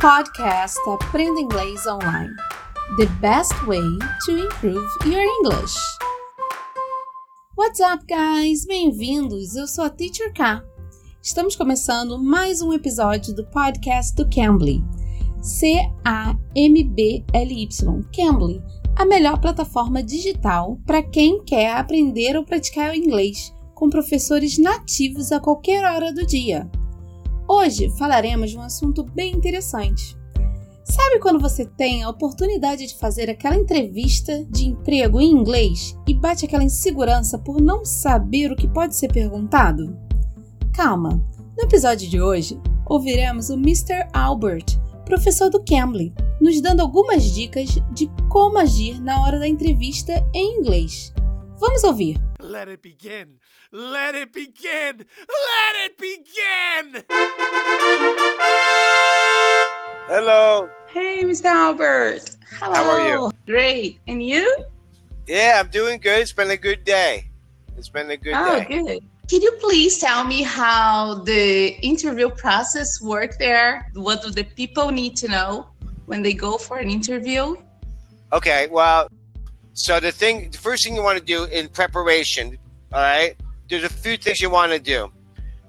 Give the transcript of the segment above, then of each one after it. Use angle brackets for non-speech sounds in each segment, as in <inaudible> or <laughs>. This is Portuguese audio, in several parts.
Podcast Aprenda Inglês Online. The best way to improve your English. What's up, guys? Bem-vindos! Eu sou a Teacher K. Estamos começando mais um episódio do podcast do Cambly. C-A-M-B-L-Y. Cambly, a melhor plataforma digital para quem quer aprender ou praticar o inglês com professores nativos a qualquer hora do dia. Hoje falaremos de um assunto bem interessante. Sabe quando você tem a oportunidade de fazer aquela entrevista de emprego em inglês e bate aquela insegurança por não saber o que pode ser perguntado? Calma! No episódio de hoje, ouviremos o Mr. Albert, professor do Cambly, nos dando algumas dicas de como agir na hora da entrevista em inglês. Vamos ouvir! Let it begin. Let it begin. Let it begin. Hello. Hey, Mr. Albert. Hello. How are you? Great. And you? Yeah, I'm doing good. It's been a good day. It's been a good oh, day. good. Can you please tell me how the interview process work there? What do the people need to know when they go for an interview? Okay, well, so the thing, the first thing you want to do in preparation, all right, there's a few things you want to do.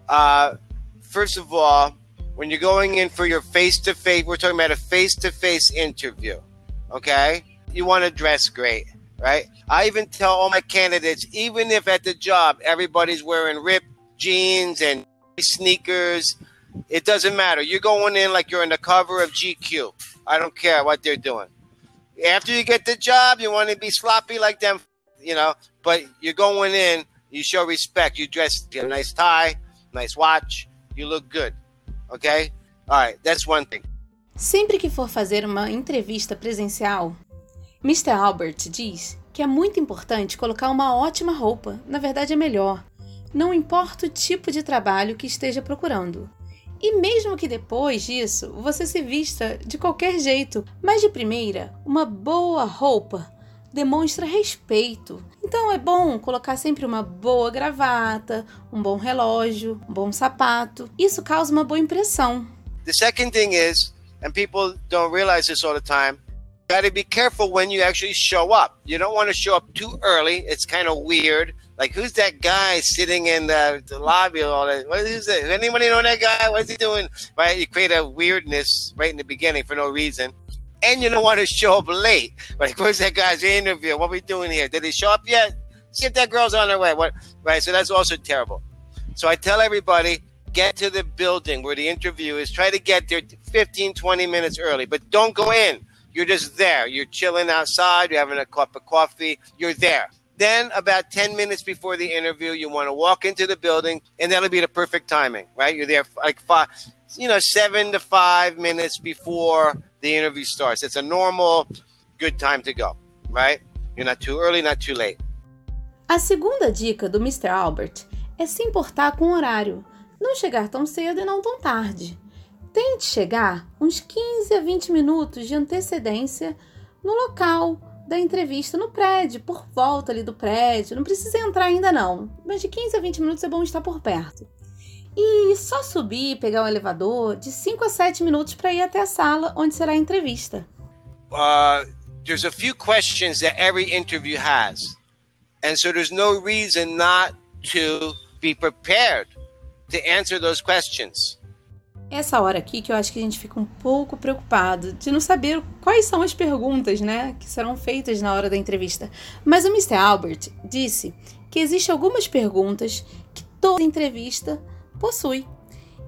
Uh, first of all, when you're going in for your face to face, we're talking about a face to face interview, okay? You want to dress great, right? I even tell all my candidates, even if at the job everybody's wearing ripped jeans and sneakers, it doesn't matter. You're going in like you're in the cover of GQ. I don't care what they're doing. After you get the job, you want to be sloppy like them, you know, but you're going in, you show respect. You dress, a nice tie, nice watch, you look good. Okay? All right, that's one thing. Sempre que for fazer uma entrevista presencial, Mr. Albert diz que é muito importante colocar uma ótima roupa, na verdade é melhor, não importa o tipo de trabalho que esteja procurando. E mesmo que depois disso você se vista de qualquer jeito, mas de primeira, uma boa roupa demonstra respeito. Então é bom colocar sempre uma boa gravata, um bom relógio, um bom sapato. Isso causa uma boa impressão. The second thing is, and people don't realize this all the time, got to be careful when you actually show up. You don't want to show up too early. It's kind of weird. Like, who's that guy sitting in the, the lobby? All that? What is it? Anybody know that guy? What's he doing? Right? You create a weirdness right in the beginning for no reason. And you don't want to show up late. Like, where's that guy's interview? What we doing here? Did he show up yet? See if that girl's on her way. What? Right? So that's also terrible. So I tell everybody, get to the building where the interview is. Try to get there 15, 20 minutes early, but don't go in. You're just there. You're chilling outside. You're having a cup of coffee. You're there. Then, about 10 minutes before the interview, you want to walk into the building, and that'll be the perfect timing, right? You're there like five, you know, seven to five minutes before the interview starts. It's a normal, good time to go, right? You're not too early, not too late. A segunda dica do Mr. Albert é se importar com o horário, não chegar tão cedo e não tão tarde. Tente chegar uns 15 a 20 minutos de antecedência no local da entrevista, no prédio, por volta ali do prédio. Não precisa entrar ainda não, mas de 15 a 20 minutos é bom estar por perto. E só subir, pegar o elevador, de 5 a 7 minutos para ir até a sala onde será a entrevista. Uh, there's a few questions that every interview has. And so there's no reason not to be prepared to answer those questions. Essa hora aqui que eu acho que a gente fica um pouco preocupado de não saber quais são as perguntas, né, que serão feitas na hora da entrevista. Mas o Mr. Albert disse que existem algumas perguntas que toda entrevista possui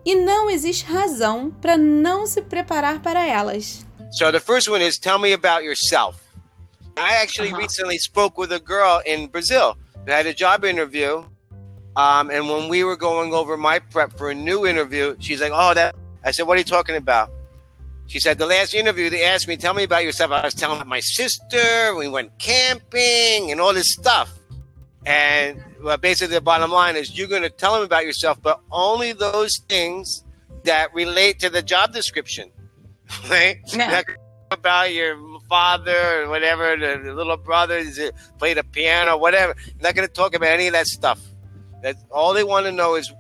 e não existe razão para não se preparar para elas. So the first one is tell me about yourself. I actually Uh-huh. recently spoke with a girl in Brazil who had a job interview. Um, and when we were going over my prep for a new interview, she's like, Oh, that I said, What are you talking about? She said, The last interview, they asked me, Tell me about yourself. I was telling about my sister, we went camping and all this stuff. And well, basically, the bottom line is you're going to tell them about yourself, but only those things that relate to the job description. <laughs> Right? Yeah. <laughs> About your father or whatever, the, the little brother is it, played a piano, whatever. You're not going to talk about any of that stuff. That all they want to know is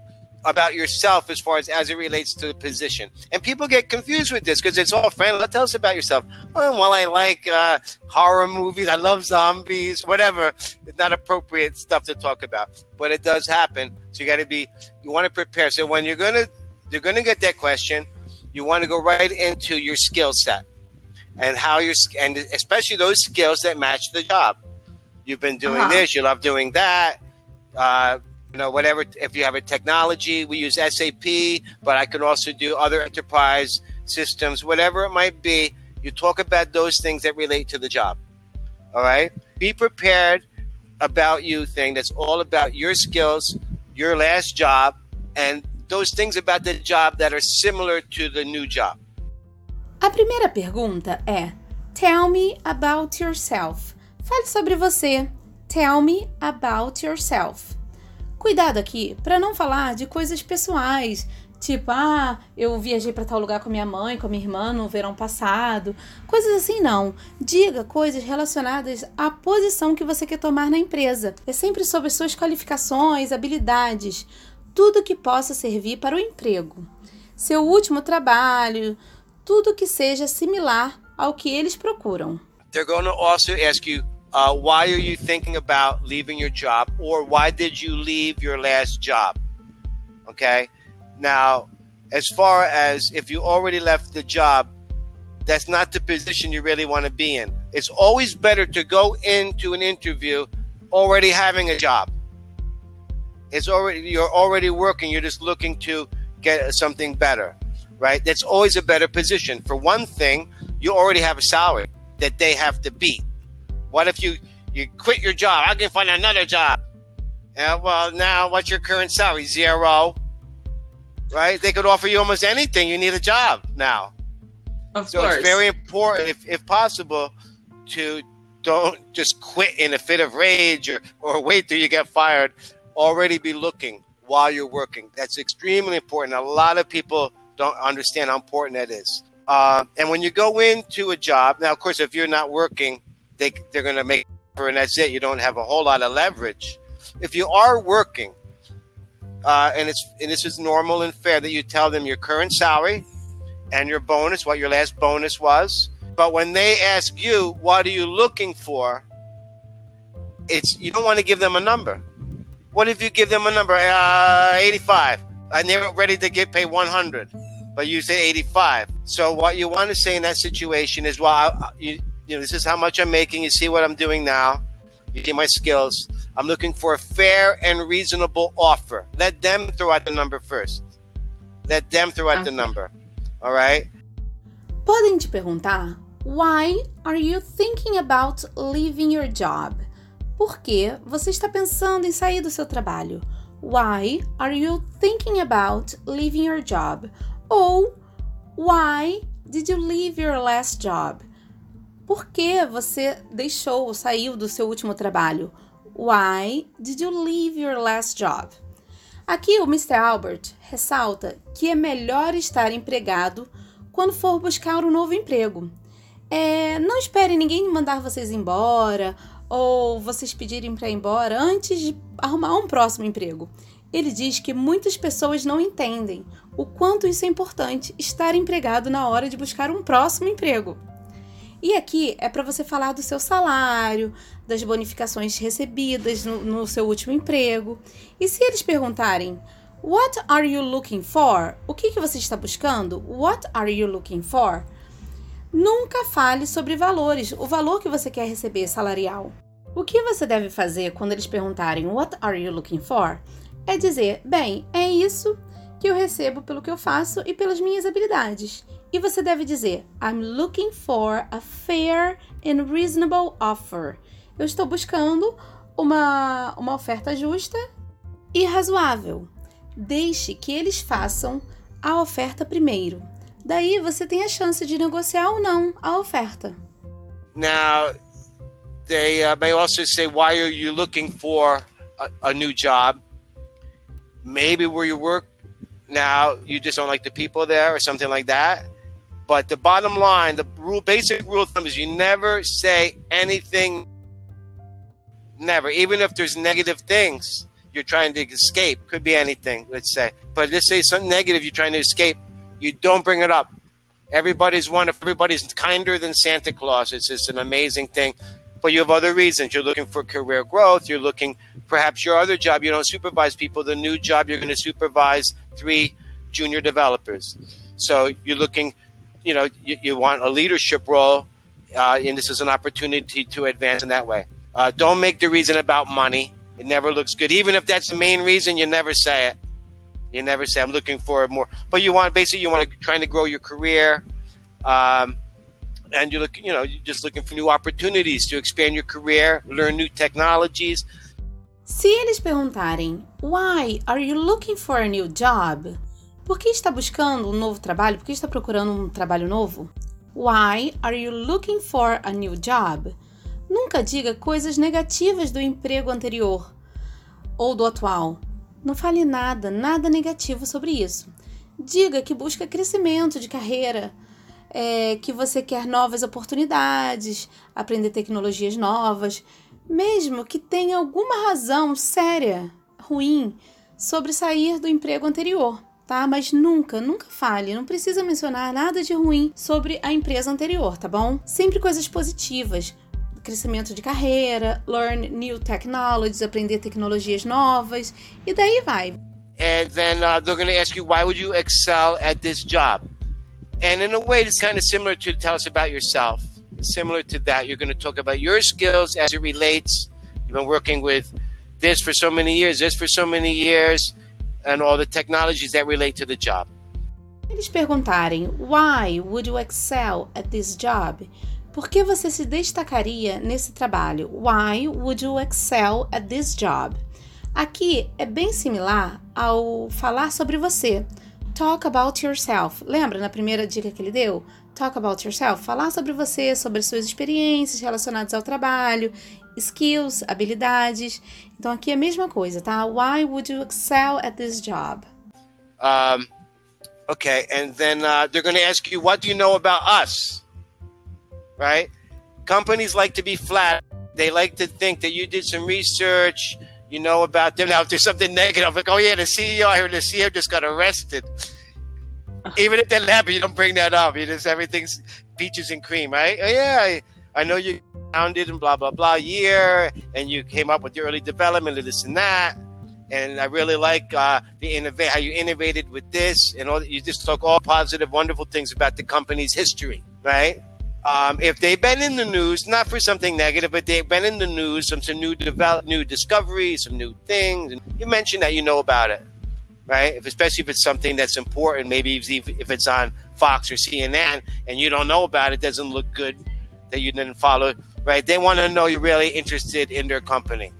about yourself as far as as it relates to the position. And people get confused with this because it's all friendly. Tell us about yourself. Well, I like uh, horror movies. I love zombies. Whatever. It's not appropriate stuff to talk about, but it does happen. So you got to be. You want to prepare. So when you're gonna, you're gonna get that question. You want to go right into your skill set and how you're, and especially those skills that match the job. You've been doing Uh-huh. this. You love doing that. Uh, you know, whatever. If you have a technology, we use SAP, but I can also do other enterprise systems, whatever it might be. You talk about those things that relate to the job. All right. Be prepared about you thing that's all about your skills, your last job, and those things about the job that are similar to the new job. A primeira pergunta é: Tell me about yourself. Fale sobre você. Tell me about yourself. Cuidado aqui para não falar de coisas pessoais, tipo, ah, eu viajei para tal lugar com minha mãe, com minha irmã no verão passado. Coisas assim não. Diga coisas relacionadas à posição que você quer tomar na empresa. É sempre sobre suas qualificações, habilidades, tudo que possa servir para o emprego. Seu último trabalho, tudo que seja similar ao que eles procuram. They're going to also ask you, uh, why are you thinking about leaving your job, or why did you leave your last job? Okay. Now, as far as if you already left the job, that's not the position you really want to be in. It's always better to go into an interview already having a job. It's already you're already working. You're just looking to get something better, right? That's always a better position. For one thing, you already have a salary that they have to beat. What if you you quit your job? I can find another job. Yeah, well, now what's your current salary? Zero. Right? They could offer you almost anything. You need a job now. Of So course. it's very important, if, if possible, to don't just quit in a fit of rage or, or wait till you get fired. Already be looking while you're working. That's extremely important. A lot of people don't understand how important that is. Uh, and when you go into a job, now, of course, if you're not working, they, they're going to make and that's it. You don't have a whole lot of leverage. If you are working, uh, and it's and this is normal and fair that you tell them your current salary, and your bonus, what your last bonus was. But when they ask you, what are you looking for? It's you don't want to give them a number. What if you give them a number, uh, 85, and they're ready to get paid 100, but you say 85. So what you want to say in that situation is, well, you, you know, this is how much I'm making. You see what I'm doing now. You see my skills. I'm looking for a fair and reasonable offer. Let them throw out the number first. Let them throw out the Okay. number. All right. Podem te perguntar: Why are you thinking about leaving your job? Por que você está pensando em sair do seu trabalho? Why are you thinking about leaving your job? Ou Why did you leave your last job? Por que você deixou ou saiu do seu último trabalho? Why did you leave your last job? Aqui o Mr. Albert ressalta que é melhor estar empregado quando for buscar um novo emprego. É, não espere ninguém mandar vocês embora ou vocês pedirem para ir embora antes de arrumar um próximo emprego. Ele diz que muitas pessoas não entendem o quanto isso é importante estar empregado na hora de buscar um próximo emprego. E aqui é para você falar do seu salário, das bonificações recebidas no, no seu último emprego. E se eles perguntarem What are you looking for? O que, que você está buscando? What are you looking for? Nunca fale sobre valores, o valor que você quer receber salarial. O que você deve fazer quando eles perguntarem What are you looking for? É dizer, bem, é isso que eu recebo pelo que eu faço e pelas minhas habilidades. E você deve dizer, I'm looking for a fair and reasonable offer. Eu estou buscando uma, uma oferta justa e razoável. Deixe que eles façam a oferta primeiro. Daí você tem a chance de negociar ou não a oferta. Now, they uh, may also say, why are you looking for a, a new job? Maybe where you work now, you just don't like the people there or something like that. But the bottom line, the rule, basic rule of thumb is you never say anything, never, even if there's negative things. you're trying to escape. Could be anything, let's say. But let's say something negative you're trying to escape. You don't bring it up. Everybody's one. Everybody's kinder than Santa Claus. It's just an amazing thing. But you have other reasons. You're looking for career growth. You're looking, perhaps your other job, you don't supervise people. The new job, you're going to supervise three junior developers. So you're looking, you know, you, you want a leadership role, uh, and this is an opportunity to advance in that way. Uh, don't make the reason about money. It never looks good. Even if that's the main reason, you never say it. You never say, I'm looking for more. But you want, basically, you want to trying to grow your career. Um, and you're looking, you know, you're just looking for new opportunities to expand your career, learn new technologies. Se eles perguntarem, why are you looking for a new job? Por que está buscando um novo trabalho? Por que está procurando um trabalho novo? Why are you looking for a new job? Nunca diga coisas negativas do emprego anterior ou do atual. Não fale nada, nada negativo sobre isso. Diga que busca crescimento de carreira, é, que você quer novas oportunidades, aprender tecnologias novas, mesmo que tenha alguma razão séria, ruim, sobre sair do emprego anterior, tá? Mas nunca, nunca fale, não precisa mencionar nada de ruim sobre a empresa anterior, tá bom? Sempre coisas positivas. Crescimento de carreira, learn new technologies, aprender tecnologias novas, e daí vai. And then uh, they're going to ask you, why would you excel at this job? And in a way, it's kind of similar to tell us about yourself. Similar to that, you're going to talk about your skills as it relates. You've been working with this for so many years, this for so many years, and all the technologies that relate to the job. Eles perguntarem, why would you excel at this job? Por que você se destacaria nesse trabalho? Why would you excel at this job? Aqui é bem similar ao falar sobre você. Talk about yourself. Lembra na primeira dica que ele deu? Talk about yourself. Falar sobre você, sobre suas experiências relacionadas ao trabalho, skills, habilidades. Então aqui é a mesma coisa, tá? Why would you excel at this job? Um, okay, and then uh, they're going to ask you, what do you know about us? Right? Companies like to be flat. They like to think that you did some research, you know about them. Now, if there's something negative, like, oh yeah, the CEO, I heard the CEO just got arrested. Even if that happened, you don't bring that up. You just everything's peaches and cream, right? Oh yeah, I, I know you founded and blah blah blah year, and you came up with your early development of this and that. And I really like uh, the innovate how you innovated with this, and all. You just talk all positive, wonderful things about the company's history, right? Um, if they've been in the news, not for something negative, but they've been in the news, some, some new develop, new discoveries, some new things, and you mentioned that you know about it, right? If, especially if it's something that's important, maybe if, if it's on Fox or CNN and you don't know about it, doesn't look good that you didn't follow, right? They want to know you're really interested in their company.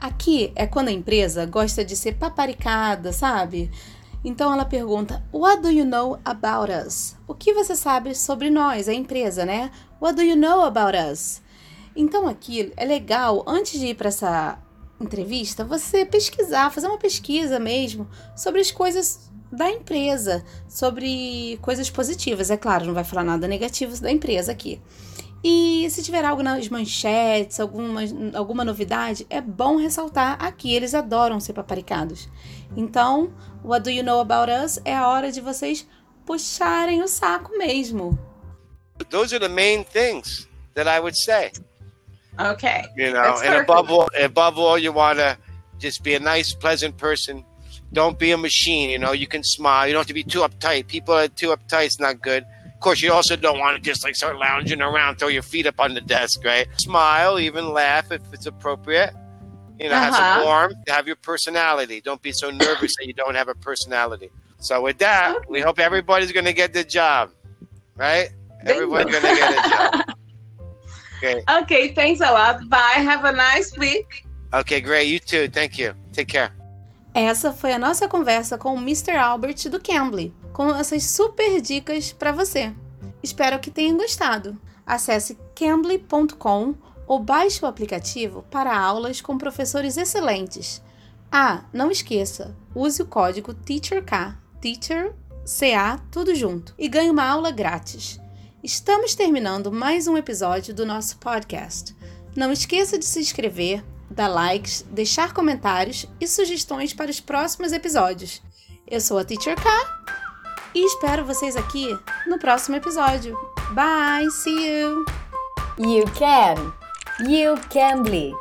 Aqui é quando a empresa gosta de ser paparicada, sabe? Então ela pergunta: What do you know about us? O que você sabe sobre nós, a empresa, né? What do you know about us? Então aqui é legal, antes de ir para essa entrevista, você pesquisar, fazer uma pesquisa mesmo sobre as coisas da empresa, sobre coisas positivas, é claro, não vai falar nada negativo da empresa aqui. E se tiver algo nas manchetes, alguma, alguma novidade, é bom ressaltar aqui. Eles adoram ser paparicados. Então, What Do You Know About Us é a hora de vocês puxarem o saco mesmo. Those are the main things that I would say. Okay. You know, and above all, above all, you want to just be a nice, pleasant person. Don't be a machine. You know, you can smile. You don't have to be too uptight. People are too uptight. It's not good. Of course, you also don't want to just like start lounging around, throw your feet up on the desk, right? Smile, even laugh if it's appropriate. You know, uh-huh. have some warmth, have your personality. Don't be so nervous that you don't have a personality. So with that, okay. we hope everybody's going to get the job, right? Everybody's going to get a job. <laughs> Okay. Okay. Thanks a lot. Bye. Have a nice week. Okay, great. You too. Thank you. Take care. Essa foi a nossa conversa com o Mr. Albert do Cambly, com essas super dicas para você. Espero que tenham gostado. Acesse cambly.com ou baixe o aplicativo para aulas com professores excelentes. Ah, não esqueça, use o código TEACHERK, Teacher CA, tudo junto, e ganhe uma aula grátis. Estamos terminando mais um episódio do nosso podcast. Não esqueça de se inscrever, dar likes, deixar comentários e sugestões para os próximos episódios. Eu sou a Teacher K e espero vocês aqui no próximo episódio. Bye, see you! You can! You can be!